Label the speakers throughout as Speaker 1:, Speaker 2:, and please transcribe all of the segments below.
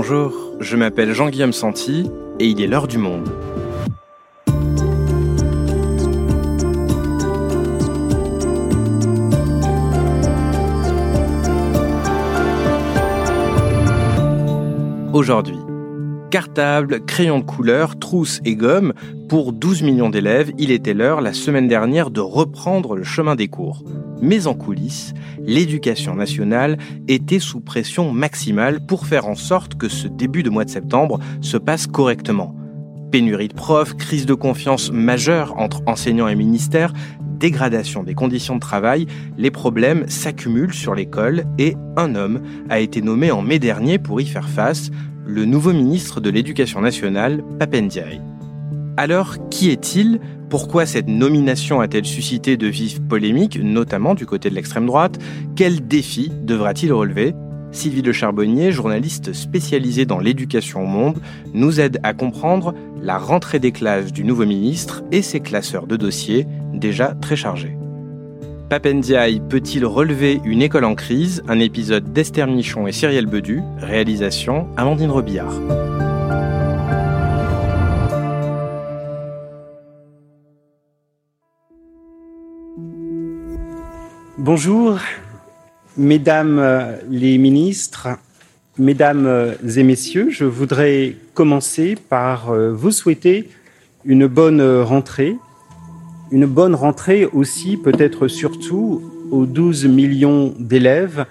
Speaker 1: Bonjour, je m'appelle Jean-Guillaume Santi et il est l'heure du monde. Aujourd'hui, cartable, crayon de couleur, trousse et gomme, pour 12 millions d'élèves, il était l'heure la semaine dernière de reprendre le chemin des cours. Mais en coulisses, l'éducation nationale était sous pression maximale pour faire en sorte que ce début de mois de septembre se passe correctement. Pénurie de profs, crise de confiance majeure entre enseignants et ministères, dégradation des conditions de travail, les problèmes s'accumulent sur l'école et un homme a été nommé en mai dernier pour y faire face, le nouveau ministre de l'Éducation nationale, Papendiaï. Alors, qui est-il? Pourquoi cette nomination a-t-elle suscité de vives polémiques, notamment du côté de l'extrême droite? Quels défis devra-t-il relever? Sylvie Le Charbonnier, journaliste spécialisée dans l'éducation au monde, nous aide à comprendre la rentrée des classes du nouveau ministre et ses classeurs de dossiers déjà très chargés. Papendiaï peut-il relever une école en crise? Un épisode d'Esther Michon et Cyrielle Bedu, réalisation Amandine Robillard.
Speaker 2: Bonjour, mesdames euh, les ministres, mesdames euh, et messieurs, je voudrais commencer par euh, vous souhaiter une bonne rentrée une bonne rentrée aussi, peut-être surtout, aux 12 millions d'élèves,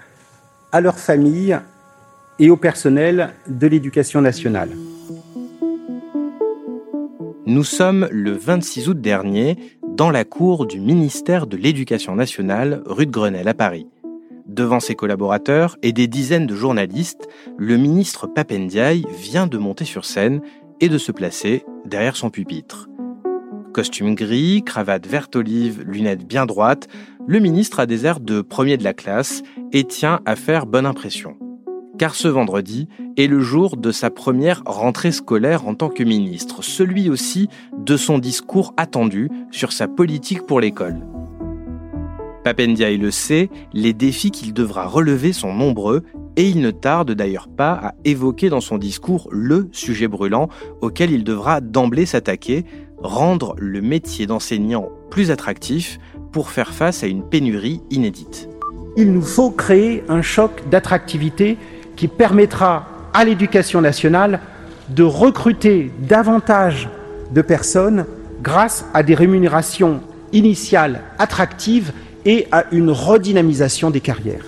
Speaker 2: à leurs familles et au personnel de l'éducation nationale.
Speaker 1: Nous sommes le 26 août dernier dans la cour du ministère de l'Éducation nationale, rue de Grenelle à Paris. Devant ses collaborateurs et des dizaines de journalistes, le ministre Papendiaï vient de monter sur scène et de se placer derrière son pupitre. Costume gris, cravate verte olive, lunettes bien droites, le ministre a des airs de premier de la classe et tient à faire bonne impression. Car ce vendredi est le jour de sa première rentrée scolaire en tant que ministre, celui aussi de son discours attendu sur sa politique pour l'école. Papendiaï le sait, les défis qu'il devra relever sont nombreux et il ne tarde d'ailleurs pas à évoquer dans son discours le sujet brûlant auquel il devra d'emblée s'attaquer, rendre le métier d'enseignant plus attractif pour faire face à une pénurie inédite.
Speaker 2: Il nous faut créer un choc d'attractivité qui permettra à l'éducation nationale de recruter davantage de personnes grâce à des rémunérations initiales attractives et à une redynamisation des carrières.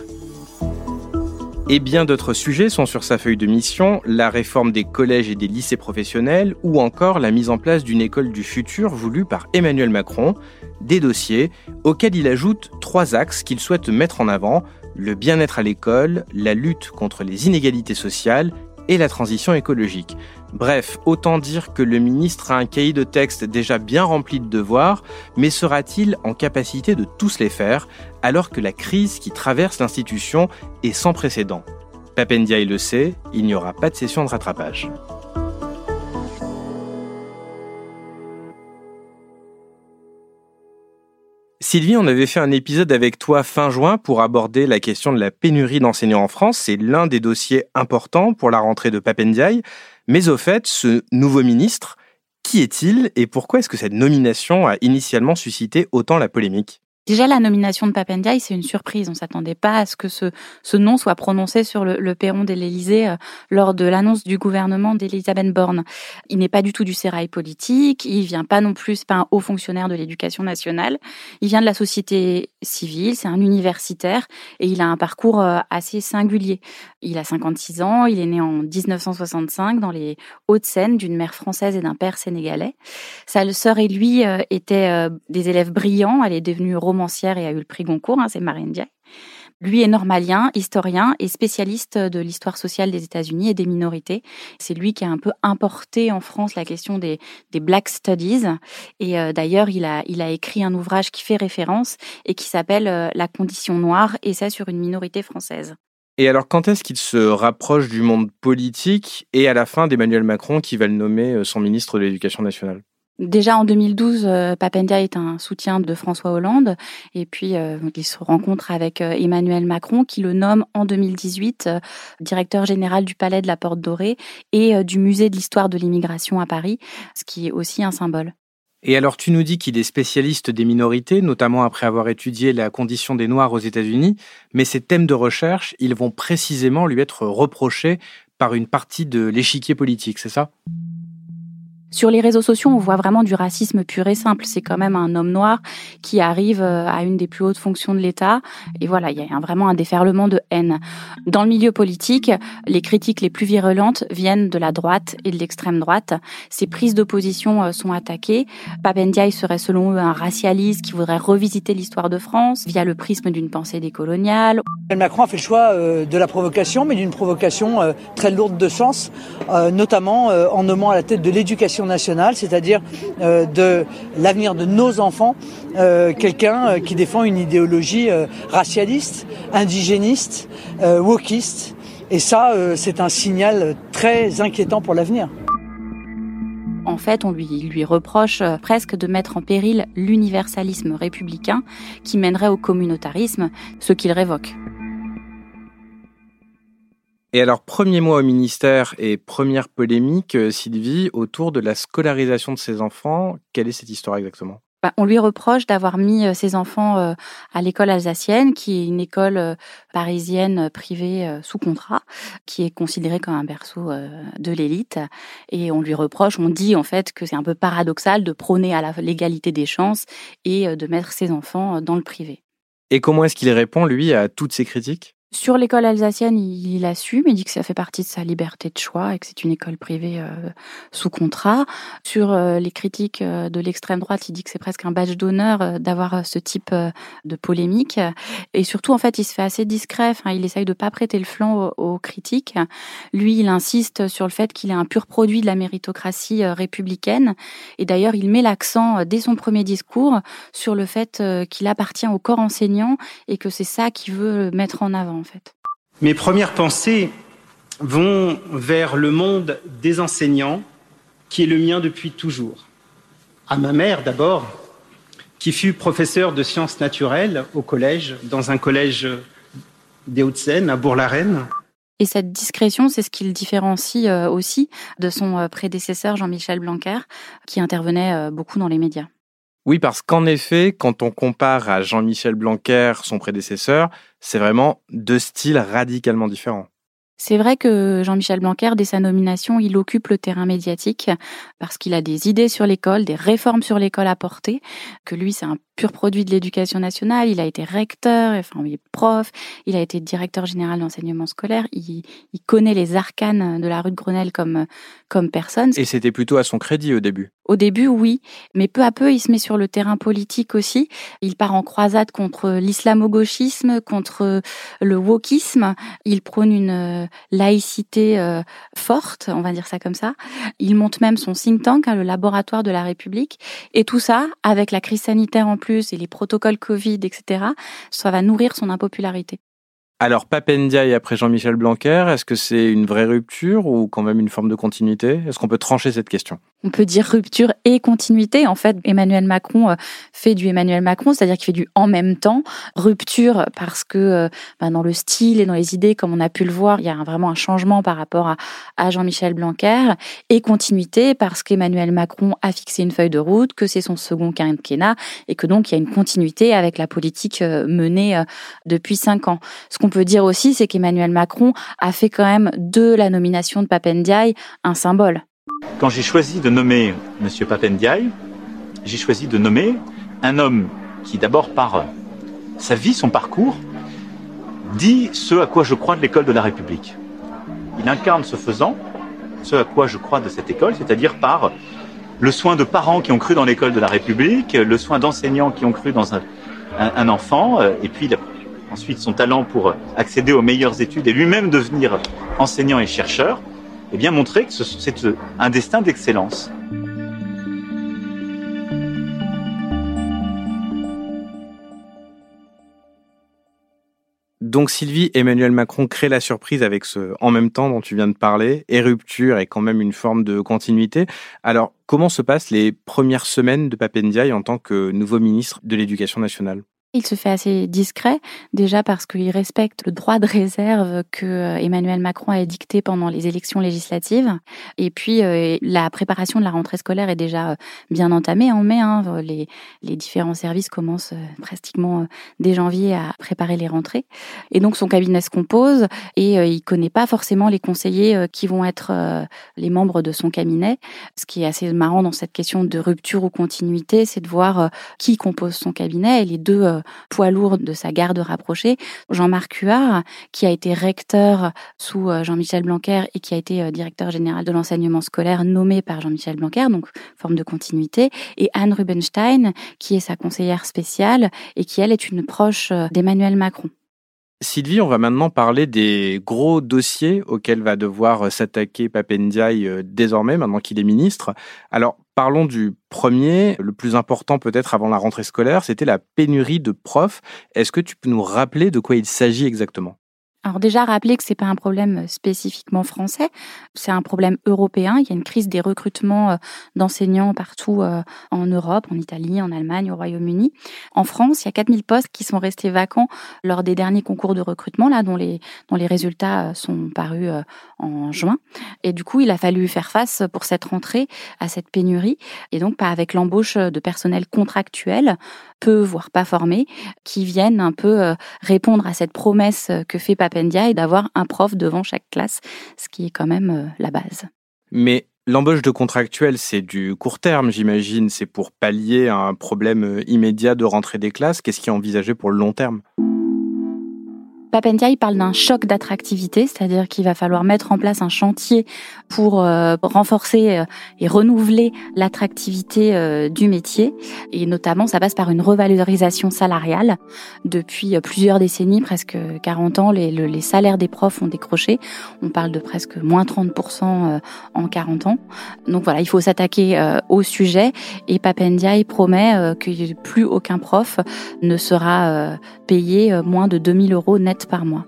Speaker 1: Et bien d'autres sujets sont sur sa feuille de mission, la réforme des collèges et des lycées professionnels ou encore la mise en place d'une école du futur voulue par Emmanuel Macron, des dossiers auxquels il ajoute trois axes qu'il souhaite mettre en avant, le bien-être à l'école, la lutte contre les inégalités sociales et la transition écologique. Bref, autant dire que le ministre a un cahier de texte déjà bien rempli de devoirs, mais sera-t-il en capacité de tous les faire alors que la crise qui traverse l'institution est sans précédent? Papendiaï le sait, il n'y aura pas de session de rattrapage. Sylvie, on avait fait un épisode avec toi fin juin pour aborder la question de la pénurie d'enseignants en France. C'est l'un des dossiers importants pour la rentrée de Papendiaï. Mais au fait, ce nouveau ministre, qui est-il et pourquoi est-ce que cette nomination a initialement suscité autant la polémique?
Speaker 3: Déjà, la nomination de Papendiaï, c'est une surprise. On s'attendait pas à ce que ce, nom soit prononcé sur le, le perron de l'Élysée euh, lors de l'annonce du gouvernement d'Elisabeth Borne. Il n'est pas du tout du sérail politique. Il vient pas non plus, pas un haut fonctionnaire de l'éducation nationale. Il vient de la société civile. C'est un universitaire et il a un parcours euh, assez singulier. Il a 56 ans. Il est né en 1965 dans les Hauts-de-Seine d'une mère française et d'un père sénégalais. Sa sœur et lui euh, étaient des élèves brillants. Elle est devenue romancière et a eu le prix Goncourt, hein, c'est Marine Diaye. Lui est normalien, historien et spécialiste de l'histoire sociale des États-Unis et des minorités. C'est lui qui a un peu importé en France la question des, Black Studies. Et euh, d'ailleurs, il a, écrit un ouvrage qui fait référence et qui s'appelle euh, La condition noire, ça sur une minorité française.
Speaker 1: Et alors, quand est-ce qu'il se rapproche du monde politique et à la fin d'Emmanuel Macron qui va le nommer euh, son ministre de l'Éducation nationale?
Speaker 3: Déjà en 2012, euh, Papendia est un soutien de François Hollande. Et puis euh, il se rencontre avec euh, Emmanuel Macron qui le nomme en 2018 directeur général du Palais de la Porte Dorée et du Musée de l'histoire de l'immigration à Paris, ce qui est aussi un symbole.
Speaker 1: Et alors tu nous dis qu'il est spécialiste des minorités, notamment après avoir étudié la condition des Noirs aux États-Unis, mais ces thèmes de recherche, ils vont précisément lui être reprochés par une partie de l'échiquier politique, c'est ça?
Speaker 3: Sur les réseaux sociaux, on voit vraiment du racisme pur et simple. C'est quand même un homme noir qui arrive euh, à une des plus hautes fonctions de l'État. Et voilà, il y a vraiment un déferlement de haine. Dans le milieu politique, les critiques les plus virulentes viennent de la droite et de l'extrême droite. Ces prises d'opposition euh, sont attaquées. Papendiaï serait selon eux un racialiste qui voudrait revisiter l'histoire de France via le prisme d'une pensée décoloniale.
Speaker 4: Macron a fait le choix euh, de la provocation, mais d'une provocation très lourde de sens, notamment en nommant à la tête de l'éducation nationale, c'est-à-dire euh, de l'avenir de nos enfants, euh, quelqu'un euh, qui défend une idéologie racialiste, indigéniste, wokiste. Et ça, c'est un signal très inquiétant pour l'avenir.
Speaker 3: En fait, on lui, lui reproche presque de mettre en péril l'universalisme républicain qui mènerait au communautarisme, ce qu'il révoque.
Speaker 1: Et alors, premier mois au ministère et première polémique, euh, Sylvie, autour de la scolarisation de ses enfants. Quelle est cette histoire exactement?
Speaker 3: Bah, on lui reproche d'avoir mis euh, ses enfants euh, à l'école alsacienne, qui est une école parisienne privée sous contrat, qui est considérée comme un berceau de l'élite. Et on lui reproche, on dit en fait que c'est un peu paradoxal de prôner à l'égalité des chances et de mettre ses enfants dans le privé.
Speaker 1: Et comment est-ce qu'il répond, lui, à toutes ces critiques?
Speaker 3: Sur l'école alsacienne, il, assume, il dit que ça fait partie de sa liberté de choix et que c'est une école privée euh, sous contrat. Sur euh, les critiques euh, de l'extrême droite, il dit que c'est presque un badge d'honneur d'avoir ce type de polémique. Et surtout, en fait, il se fait assez discret. Enfin, il essaye de pas prêter le flanc aux critiques. Lui, il insiste sur le fait qu'il est un pur produit de la méritocratie républicaine. Et d'ailleurs, il met l'accent dès son premier discours sur le fait qu'il appartient au corps enseignant et que c'est ça qu'il veut mettre en avant fait.
Speaker 2: Mes premières pensées vont vers le monde des enseignants, qui est le mien depuis toujours. À ma mère d'abord, qui fut professeure de sciences naturelles au collège, dans un collège des Hauts-de-Seine, à Bourg-la-Reine.
Speaker 3: Et cette discrétion, c'est ce qui le différencie euh, aussi de son euh, prédécesseur Jean-Michel Blanquer, qui intervenait euh, beaucoup dans les médias.
Speaker 1: Oui, parce qu'en effet, quand on compare à Jean-Michel Blanquer, son prédécesseur, c'est vraiment deux styles radicalement différents.
Speaker 3: C'est vrai que Jean-Michel Blanquer, dès sa nomination, il occupe le terrain médiatique parce qu'il a des idées sur l'école, des réformes sur l'école à porter, que lui, c'est un pur produit de l'éducation nationale. Il a été recteur, enfin, il est prof, il a été directeur général d'enseignement scolaire. Il, il, connaît les arcanes de la rue de Grenelle comme, comme personne.
Speaker 1: Et c'était plutôt à son crédit au début.
Speaker 3: Au début, oui, mais peu à peu, il se met sur le terrain politique aussi. Il part en croisade contre l'islamo-gauchisme, contre le wokisme. Il prône une laïcité euh, forte, on va dire ça comme ça. Il monte même son think tank, hein, le laboratoire de la République. Et tout ça, avec la crise sanitaire en plus, et les protocoles Covid, etc., ça va nourrir son impopularité.
Speaker 1: Alors, Papendia après Jean-Michel Blanquer, est-ce que c'est une vraie rupture ou quand même une forme de continuité? Est-ce qu'on peut trancher cette question?
Speaker 3: On peut dire rupture et continuité. En fait, Emmanuel Macron euh, fait du Emmanuel Macron, c'est-à-dire qu'il fait du en même temps. Rupture parce que euh, bah, dans le style et dans les idées, comme on a pu le voir, il y a vraiment un changement par rapport à, à Jean-Michel Blanquer. Et continuité parce qu'Emmanuel Macron a fixé une feuille de route, que c'est son second quinquennat et que donc il y a une continuité avec la politique euh, menée depuis cinq ans. Ce qu'on peut dire aussi, c'est qu'Emmanuel Macron a fait quand même de la nomination de Papendiaï un symbole.
Speaker 5: Quand j'ai choisi de nommer M. Papendiaï, j'ai choisi de nommer un homme qui, d'abord par sa vie, son parcours, dit ce à quoi je crois de l'école de la République. Il incarne ce faisant, ce à quoi je crois de cette école, c'est-à-dire par le soin de parents qui ont cru dans l'école de la République, le soin d'enseignants qui ont cru dans un, enfant, euh, et puis ensuite son talent pour accéder aux meilleures études et lui-même devenir enseignant et chercheur eh bien montrer que c'est un destin d'excellence.
Speaker 1: Donc Sylvie, Emmanuel Macron crée la surprise avec ce en même temps dont tu viens de parler, et rupture et quand même une forme de continuité. Alors comment se passent les premières semaines de Papendiaï en tant que nouveau ministre de l'Éducation nationale?
Speaker 3: Il se fait assez discret, déjà parce qu'il respecte le droit de réserve que euh, Emmanuel Macron a édicté pendant les élections législatives. Et puis, euh, la préparation de la rentrée scolaire est déjà euh, bien entamée en mai. Hein. Les, les, différents services commencent pratiquement dès janvier à préparer les rentrées. Et donc, son cabinet se compose et il connaît pas forcément les conseillers qui vont être les membres de son cabinet. Ce qui est assez marrant dans cette question de rupture ou continuité, c'est de voir qui compose son cabinet. Et les deux poids lourd de sa garde rapprochée, Jean-Marc Huard, qui a été recteur sous euh, Jean-Michel Blanquer et qui a été euh, directeur général de l'enseignement scolaire nommé par Jean-Michel Blanquer, donc forme de continuité, et Anne Rubenstein, qui est sa conseillère spéciale et qui, elle, est une proche euh, d'Emmanuel Macron.
Speaker 1: Sylvie, on va maintenant parler des gros dossiers auxquels va devoir s'attaquer Papendiaï désormais, maintenant qu'il est ministre. Alors, Parlons du premier, le plus important peut-être avant la rentrée scolaire, c'était la pénurie de profs. Est-ce que tu peux nous rappeler de quoi il s'agit exactement?
Speaker 3: Alors déjà, rappeler que c'est pas un problème spécifiquement français, c'est un problème européen. Il y a une crise des recrutements euh, d'enseignants partout euh, en Europe, en Italie, en Allemagne, au Royaume-Uni. En France, il y a 4000 postes qui sont restés vacants lors des derniers concours de recrutement, là, dont les, dont les résultats euh, sont parus en juin. Et du coup, il a fallu faire face pour cette rentrée à cette pénurie. Et donc, pas avec l'embauche de personnel contractuel, peu, voire pas formés, qui viennent un peu répondre à cette promesse que fait et d'avoir un prof devant chaque classe, ce qui est quand même euh, la base.
Speaker 1: Mais L'embauche de contractuels, c'est du court terme, j'imagine. C'est pour pallier un problème euh, immédiat de rentrée des classes. Qu'est-ce qui est envisagé pour le long terme?
Speaker 3: Papendia, il parle d'un choc d'attractivité, c'est-à-dire qu'il va falloir mettre en place un chantier pour euh, renforcer euh, et renouveler l'attractivité euh, du métier. Et notamment, ça passe par une revalorisation salariale. Depuis plusieurs décennies, presque 40 ans, les, salaires des profs ont décroché. On parle de presque moins 30% en 40 ans. Donc voilà, il faut s'attaquer au sujet. Et Papendia, promet que plus aucun prof ne sera payé moins de 2000 euros net par mois.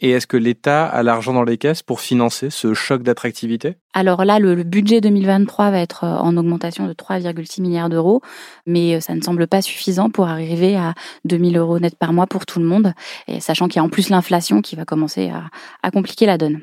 Speaker 1: Et est-ce que l'État a l'argent dans les caisses pour financer ce choc d'attractivité?
Speaker 3: Alors là, le, budget 2023 va être euh, en augmentation de 3,6 milliards d'euros, mais euh, ça ne semble pas suffisant pour arriver à 2000 euros net par mois pour tout le monde, et sachant qu'il y a en plus l'inflation qui va commencer à, à compliquer la donne.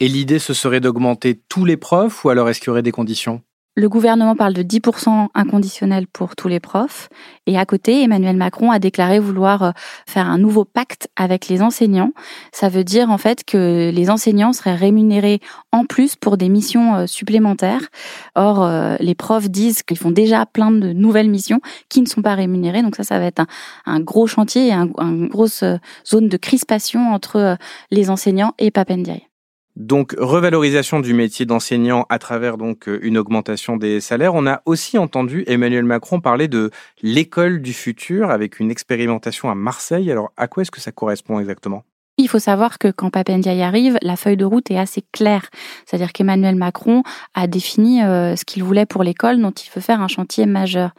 Speaker 1: Et l'idée, ce serait d'augmenter tous les profs, ou alors est-ce qu'il y aurait des conditions?
Speaker 3: Le gouvernement parle de 10% inconditionnel pour tous les profs. Et à côté, Emmanuel Macron a déclaré vouloir euh, faire un nouveau pacte avec les enseignants. Ça veut dire en fait que les enseignants seraient rémunérés en plus pour des missions euh, supplémentaires. Or, euh, les profs disent qu'ils font déjà plein de nouvelles missions qui ne sont pas rémunérées. Donc ça, ça va être un, gros chantier et une grosse zone de crispation entre les enseignants et Papendiaï.
Speaker 1: Donc revalorisation du métier d'enseignant à travers donc euh, une augmentation des salaires. On a aussi entendu Emmanuel Macron parler de l'école du futur avec une expérimentation à Marseille. Alors à quoi est-ce que ça correspond exactement?
Speaker 3: Il faut savoir que quand Papendia arrive, la feuille de route est assez claire. C'est-à-dire qu'Emmanuel Macron a défini euh, ce qu'il voulait pour l'école dont il veut faire un chantier majeur.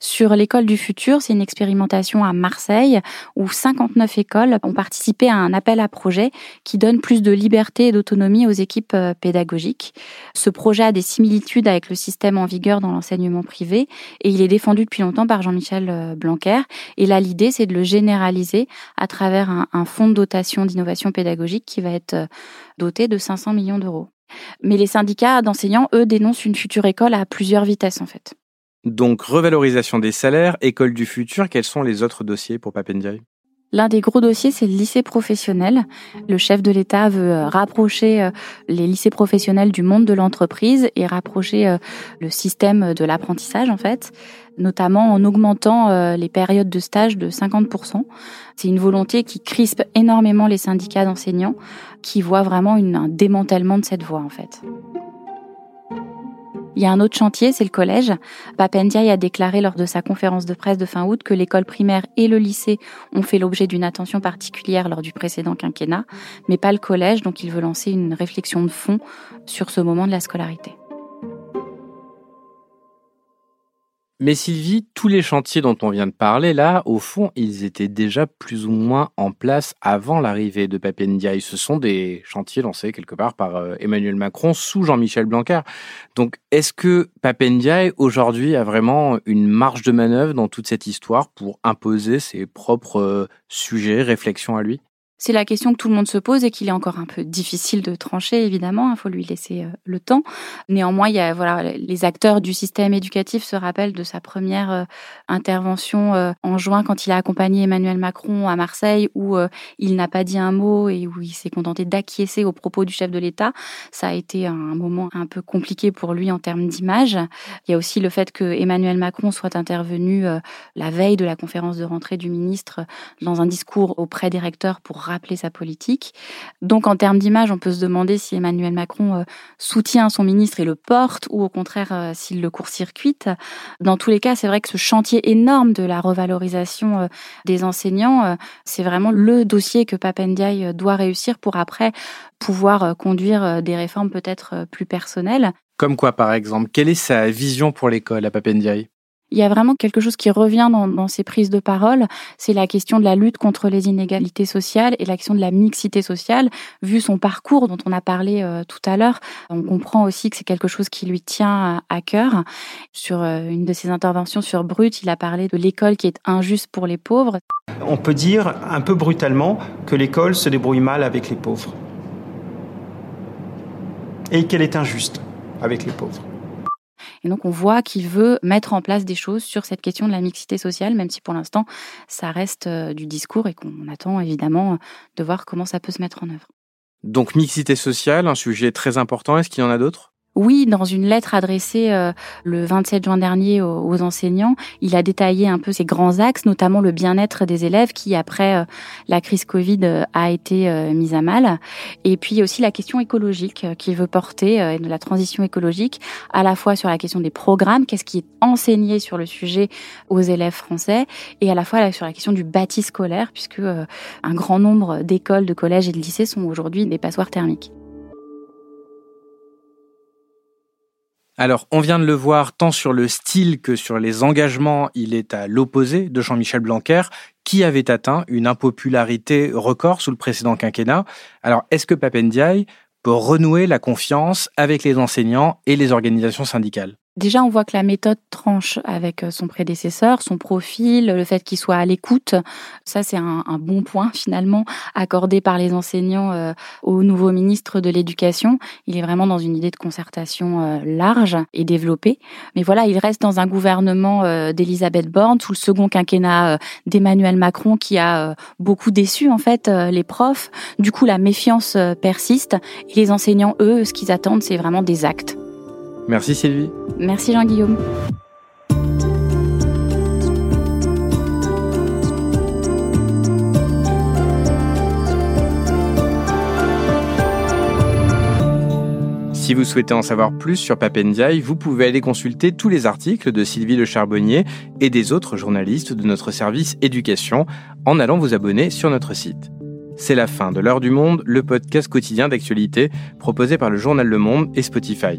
Speaker 3: Sur l'école du futur, c'est une expérimentation à Marseille où 59 écoles ont participé à un appel à projet qui donne plus de liberté et d'autonomie aux équipes euh, pédagogiques. Ce projet a des similitudes avec le système en vigueur dans l'enseignement privé et il est défendu depuis longtemps par Jean-Michel euh, Blanquer. Et là, l'idée, c'est de le généraliser à travers un fonds de dotation d'innovation pédagogique qui va être euh, doté de 500 millions d'euros. Mais les syndicats d'enseignants, eux, dénoncent une future école à plusieurs vitesses en fait.
Speaker 1: Donc revalorisation des salaires, école du futur, quels sont les autres dossiers pour Papendiaï?
Speaker 3: L'un des gros dossiers, c'est le lycée professionnel. Le chef de l'État veut euh, rapprocher euh, les lycées professionnels du monde de l'entreprise et rapprocher le système de l'apprentissage, en fait notamment en augmentant euh, les périodes de stage de 50%. C'est une volonté qui crispe énormément les syndicats d'enseignants, qui voient vraiment un démantèlement de cette voie en fait. Il y a un autre chantier, c'est le collège. Papendiaï a déclaré lors de sa conférence de presse de fin août que l'école primaire et le lycée ont fait l'objet d'une attention particulière lors du précédent quinquennat, mais pas le collège, donc il veut lancer une réflexion de fond sur ce moment de la scolarité.
Speaker 1: Mais Sylvie, tous les chantiers dont on vient de parler là, au fond, ils étaient déjà plus ou moins en place avant l'arrivée de Papendiaï. Ce sont des chantiers lancés quelque part par euh, Emmanuel Macron sous Jean-Michel Blanquer. Donc, est-ce que Papendiaï aujourd'hui a vraiment une marge de manœuvre dans toute cette histoire pour imposer ses propres euh, sujets, réflexions à lui?
Speaker 3: C'est la question que tout le monde se pose et qu'il est encore un peu difficile de trancher, évidemment. Il faut lui laisser euh, le temps. Néanmoins, il y a, voilà, les acteurs du système éducatif se rappellent de sa première euh, intervention euh, en juin quand il a accompagné Emmanuel Macron à Marseille où il n'a pas dit un mot et où il s'est contenté d'acquiescer aux propos du chef de l'État. Ça a été un moment un peu compliqué pour lui en termes d'image. Il y a aussi le fait que Emmanuel Macron soit intervenu la veille de la conférence de rentrée du ministre dans un discours auprès des recteurs pour rappeler sa politique. Donc en termes d'image, on peut se demander si Emmanuel Macron euh, soutient son ministre et le porte ou au contraire euh, s'il le court-circuite. Dans tous les cas, c'est vrai que ce chantier énorme de la revalorisation euh, des enseignants, c'est vraiment le dossier que Papendiaï doit réussir pour après pouvoir conduire des réformes peut-être plus personnelles.
Speaker 1: Comme quoi, par exemple Quelle est sa vision pour l'école à Papendiaï
Speaker 3: il y a vraiment quelque chose qui revient dans, dans ces prises de parole, c'est la question de la lutte contre les inégalités sociales et la question de la mixité sociale. Vu son parcours dont on a parlé euh, tout à l'heure, on comprend aussi que c'est quelque chose qui lui tient à cœur. Sur euh, une de ses interventions sur Brut, il a parlé de l'école qui est injuste pour les pauvres.
Speaker 2: On peut dire un peu brutalement que l'école se débrouille mal avec les pauvres et qu'elle est injuste avec les pauvres.
Speaker 3: Et donc on voit qu'il veut mettre en place des choses sur cette question de la mixité sociale, même si pour l'instant ça reste euh, du discours et qu'on attend évidemment de voir comment ça peut se mettre en œuvre.
Speaker 1: Donc mixité sociale, un sujet très important, est-ce qu'il y en a d'autres?
Speaker 3: Oui, dans une lettre adressée euh, le 27 juin dernier aux, enseignants, il a détaillé un peu ses grands axes, notamment le bien-être des élèves qui, après euh, la crise Covid, euh, a été mise à mal. Et puis aussi la question écologique qu'il veut porter, de la transition écologique, à la fois sur la question des programmes, qu'est-ce qui est enseigné sur le sujet aux élèves français, et à la fois sur la question du bâti scolaire, puisque un grand nombre d'écoles, de collèges et de lycées sont aujourd'hui des passoires thermiques.
Speaker 1: Alors, on vient de le voir tant sur le style que sur les engagements, il est à l'opposé de Jean-Michel Blanquer, qui avait atteint une impopularité record sous le précédent quinquennat. Alors, est-ce que Papendiaï peut renouer la confiance avec les enseignants et les organisations syndicales?
Speaker 3: Déjà, on voit que la méthode tranche avec euh, son prédécesseur, son profil, le fait qu'il soit à l'écoute. Ça, c'est un, bon point finalement accordé par les enseignants euh, au nouveau ministre de l'Éducation. Il est vraiment dans une idée de concertation euh, large et développée. Mais voilà, il reste dans un gouvernement d'Elisabeth Borne sous le second quinquennat d'Emmanuel Macron qui a beaucoup déçu en fait les profs. Du coup, la méfiance persiste et les enseignants, eux, ce qu'ils attendent, c'est vraiment des actes.
Speaker 1: Merci Sylvie.
Speaker 3: Merci Jean-Guillaume.
Speaker 1: Si vous souhaitez en savoir plus sur Papendiaï, vous pouvez aller consulter tous les articles de Sylvie Le Charbonnier et des autres journalistes de notre service éducation en allant vous abonner sur notre site. C'est la fin de l'heure du monde, le podcast quotidien d'actualité proposé par le journal Le Monde et Spotify.